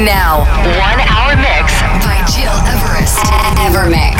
Now, one hour mix by Gil Everest. Evermix.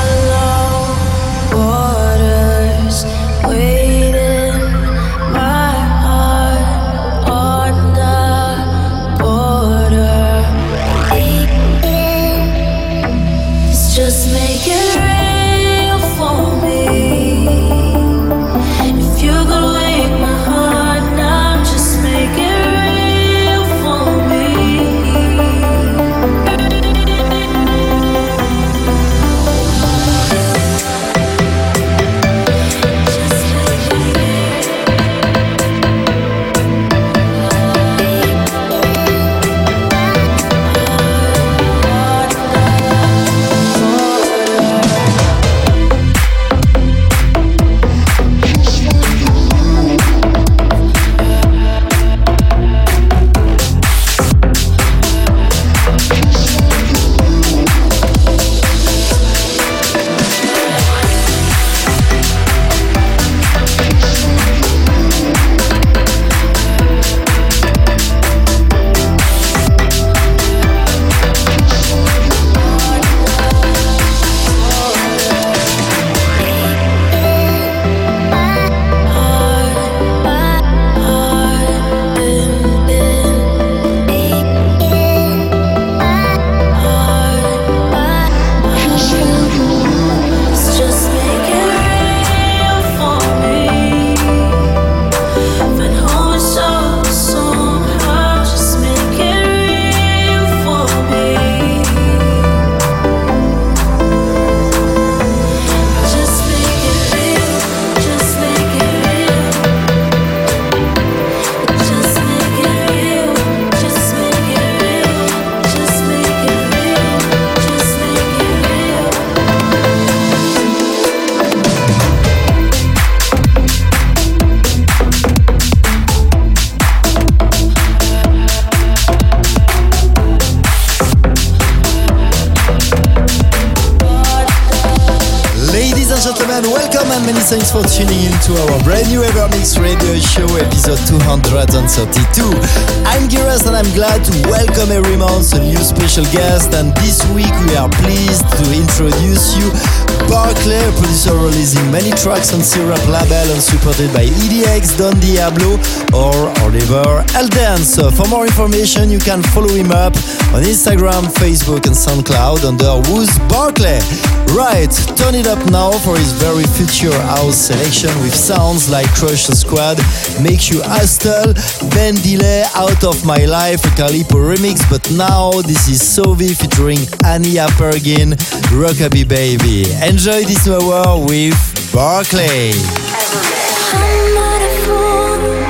232. I'm Giras and I'm glad to welcome every month a new special guest and this week we are pleased to introduce you Barclay, a producer releasing many tracks on Syrup label and supported by EDX, Don Diablo or Oliver Elden. So for more information you can follow him up on Instagram, Facebook and SoundCloud under Who's Barclay. Right, turn it up now for his very future house selection with sounds like Crush the Squad, Makes You Hustle, Ben Delay, Out of My Life, a Calipo remix, but now this is Sovi featuring Ania Pergin, Rockaby Baby. Enjoy this hour with Barclay. I'm not a fool.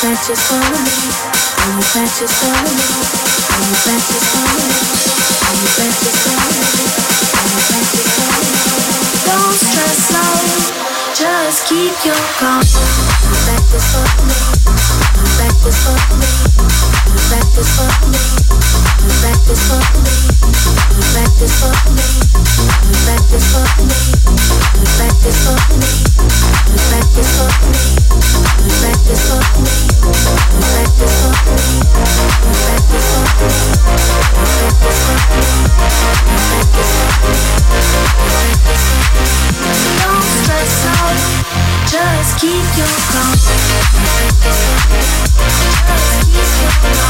that? Don't stress out, just keep your calm. Are you that me? Are you that me? keep your calm. Now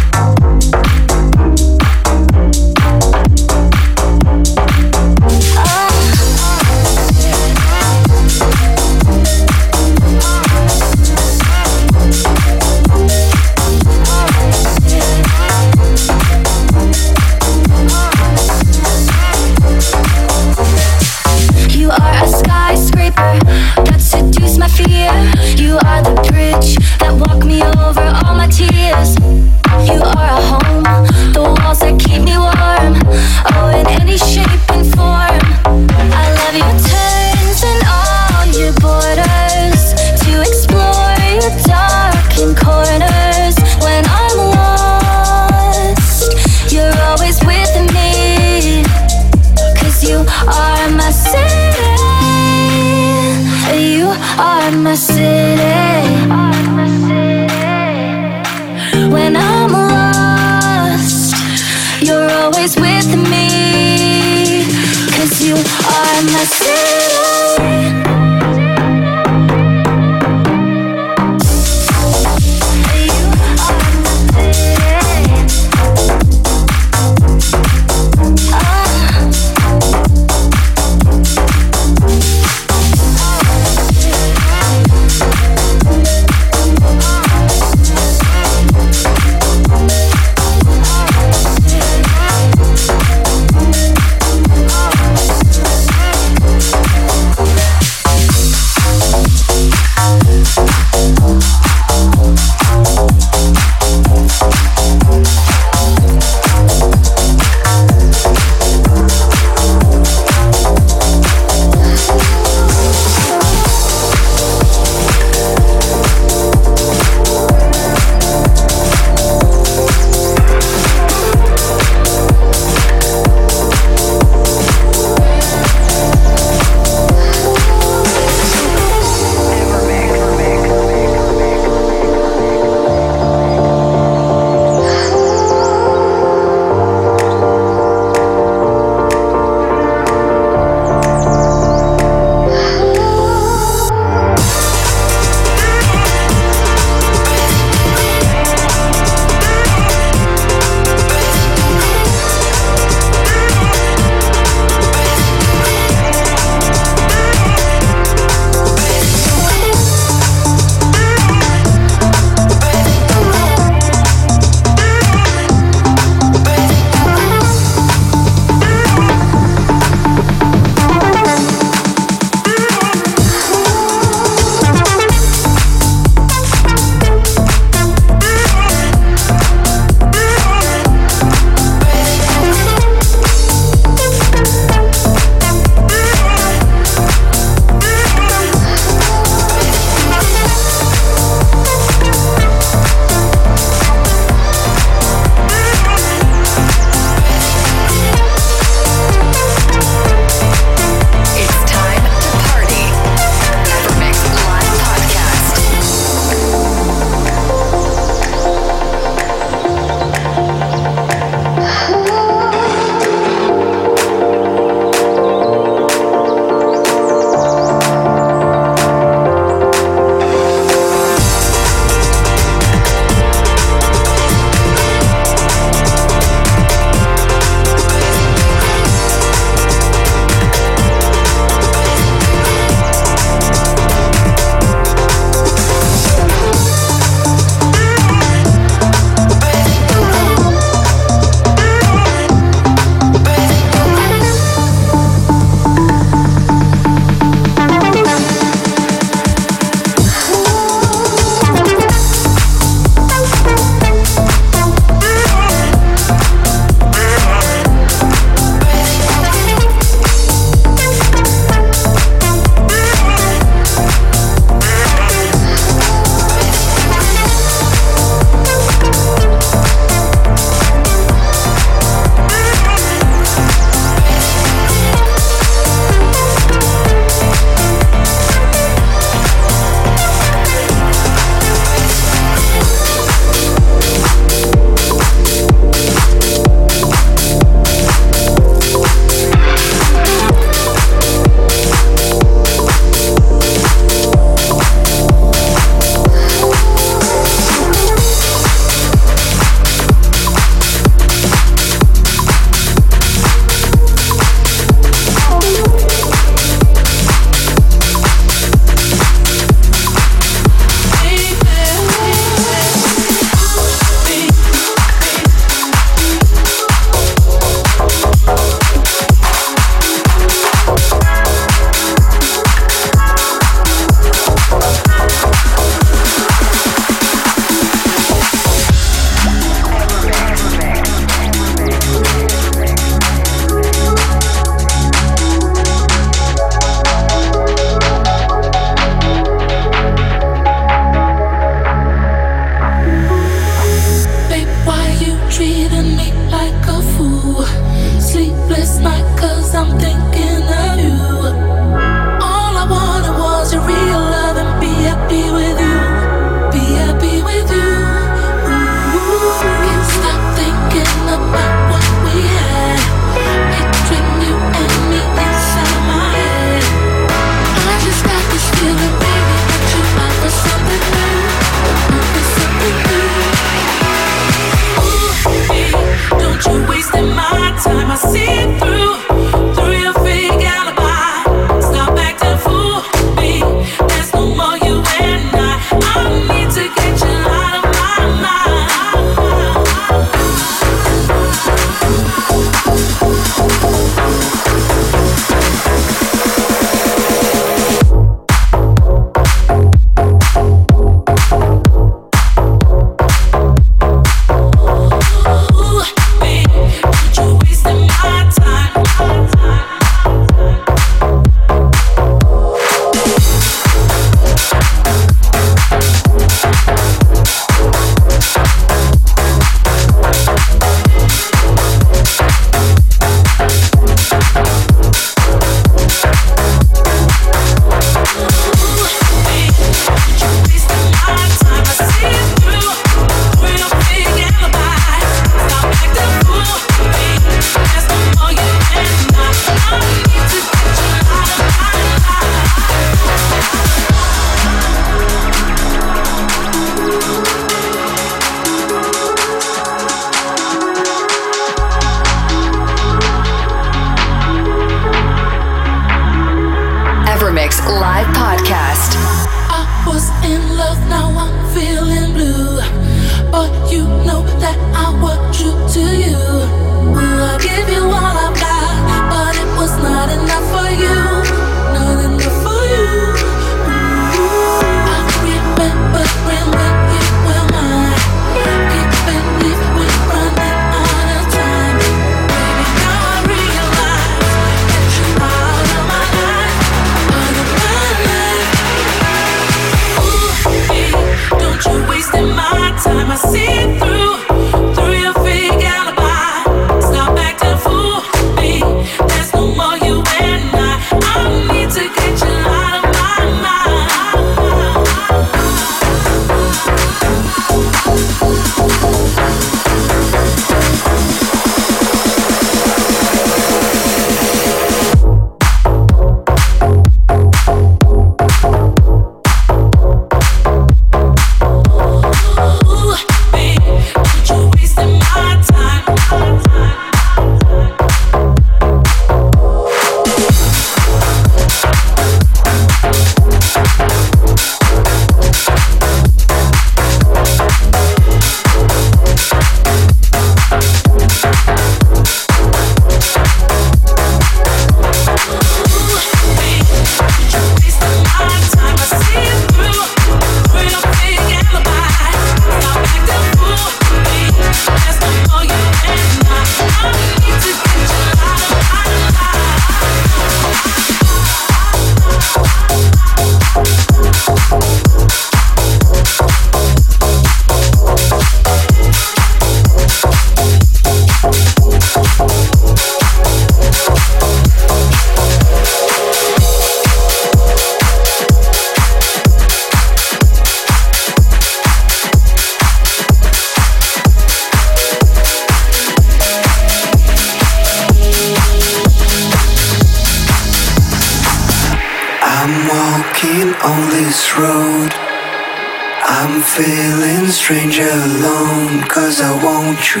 feeling strange alone. Cause I want you,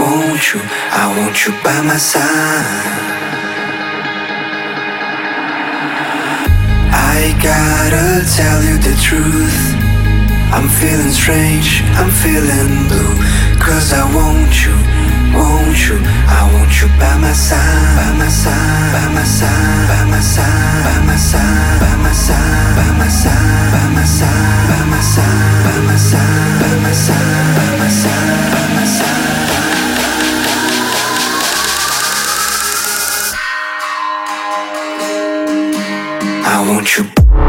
want you, I want you by my side. I gotta tell you the truth. I'm feeling strange, I'm feeling blue. Cause I want you, want you, I want you by my side, by my side, by my side, by my side, by my side, by my side, by my side, by my side, by my side, by my side, by my side, by my side, by my side. I want you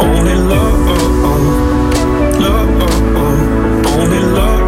Only love. Oh, oh. standing oh,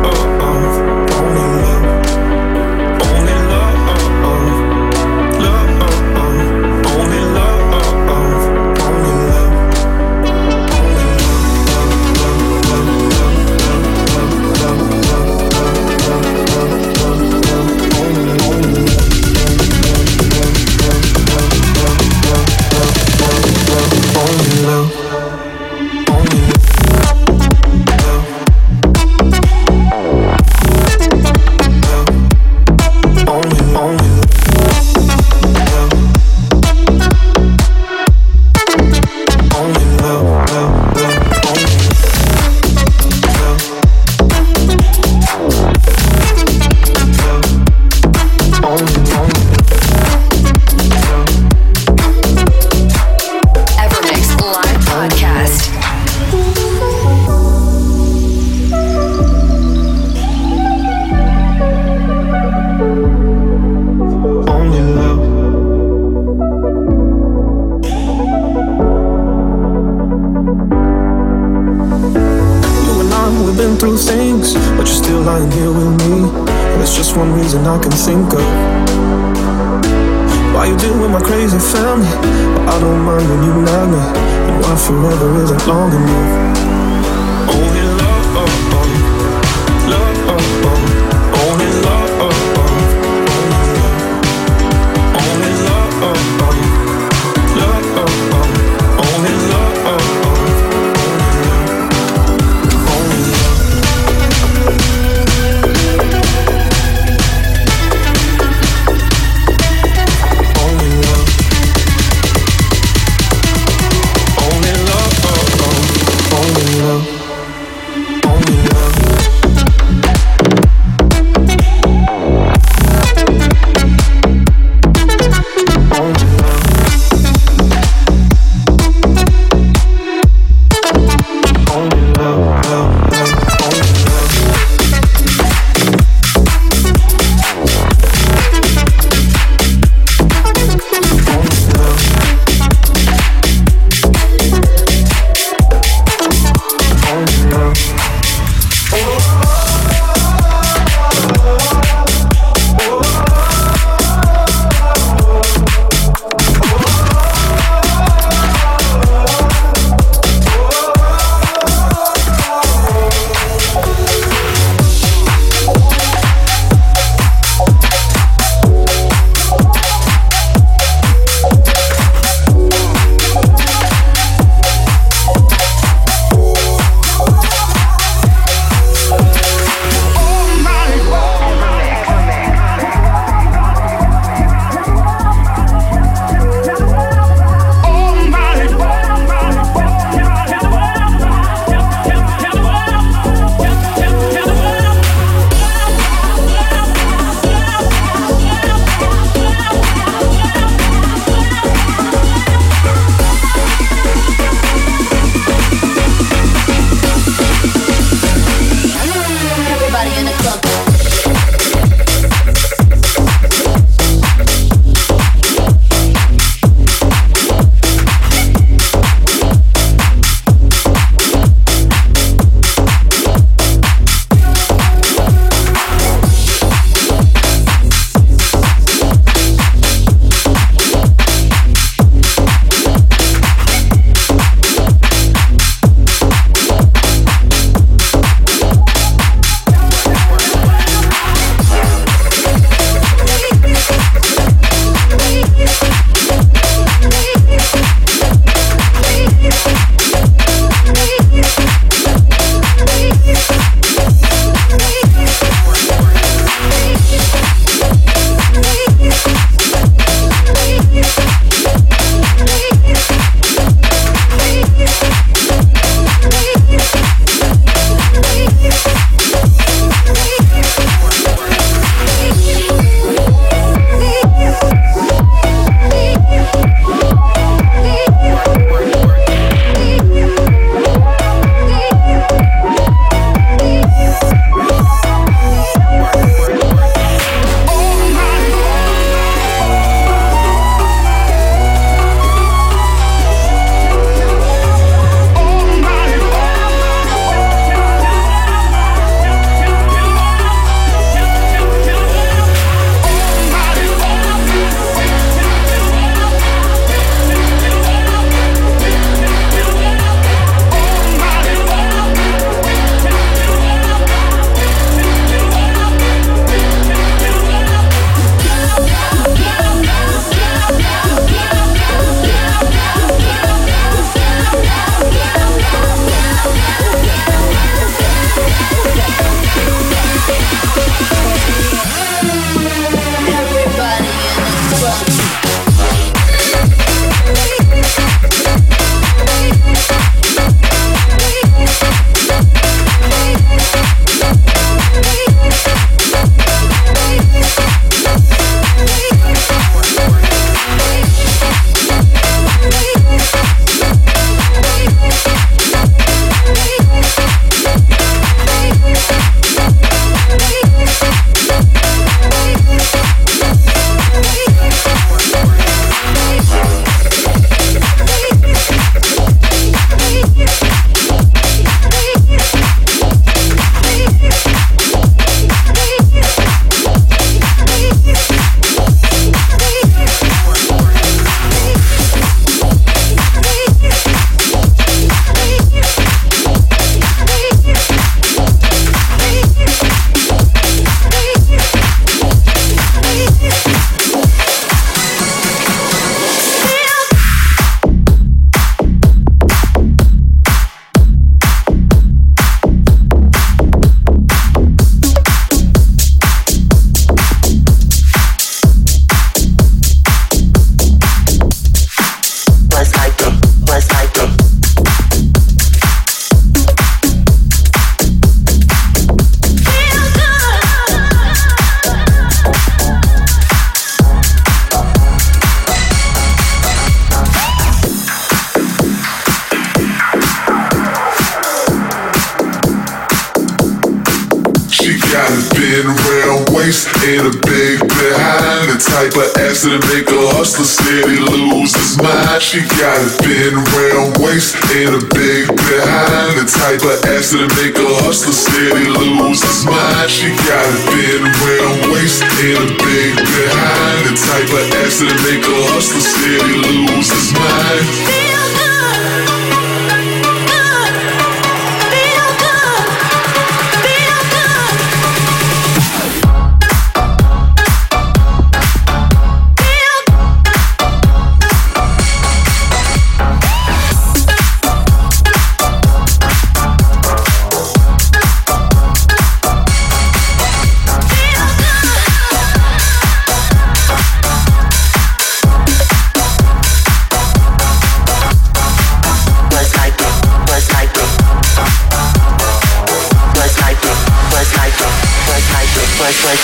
said I'm the type of ass that'll make a hustler steady lose his mind. Feel good.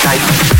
night.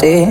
parte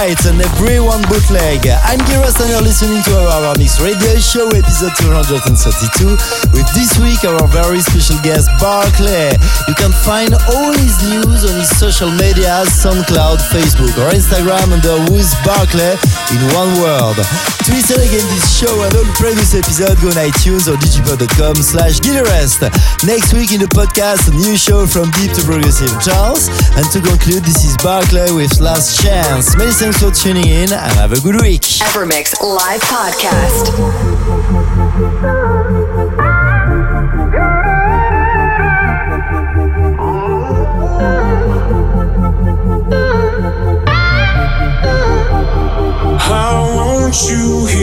Right, and Everyone Bootleg. I'm Giras and you're listening to EverMix Radio Show, episode 232, with this week our very special guest, Barclay. You can find all his news on his social media, SoundCloud, Facebook, or Instagram under Who's Barclay in one word. To listen again this show and all previous episodes, go on iTunes or digipod.com slash Gileverest. Next week in the podcast, a new show from deep to progressive Charles. And to conclude, this is Barclay with Last Chance. Many thanks for tuning in and have a good week. Evermix Live Podcast. I want you here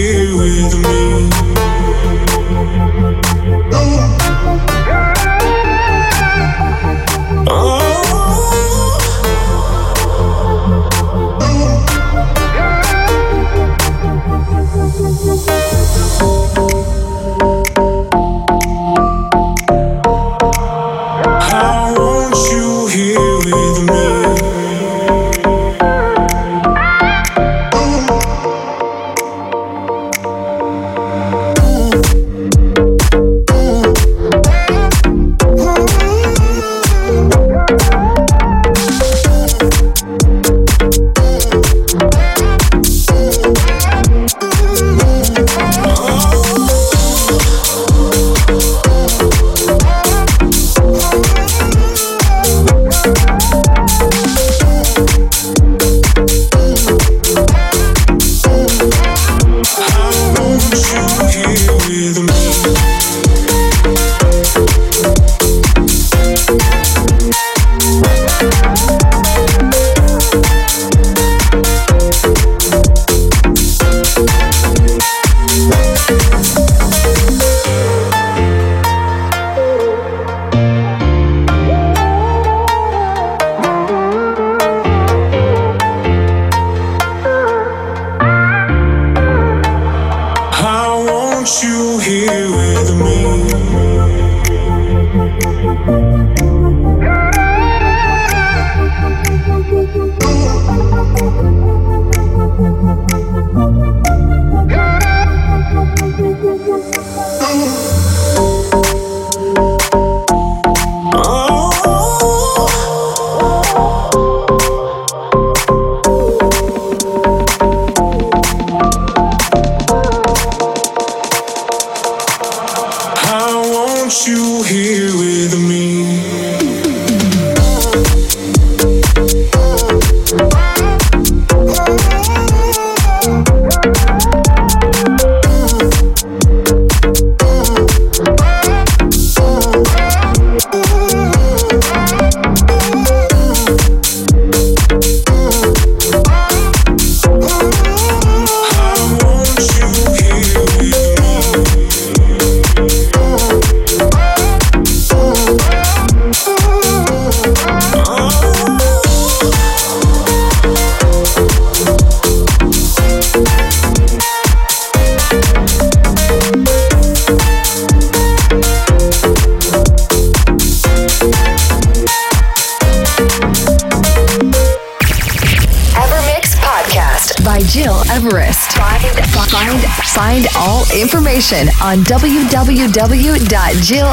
www.gileverest.com.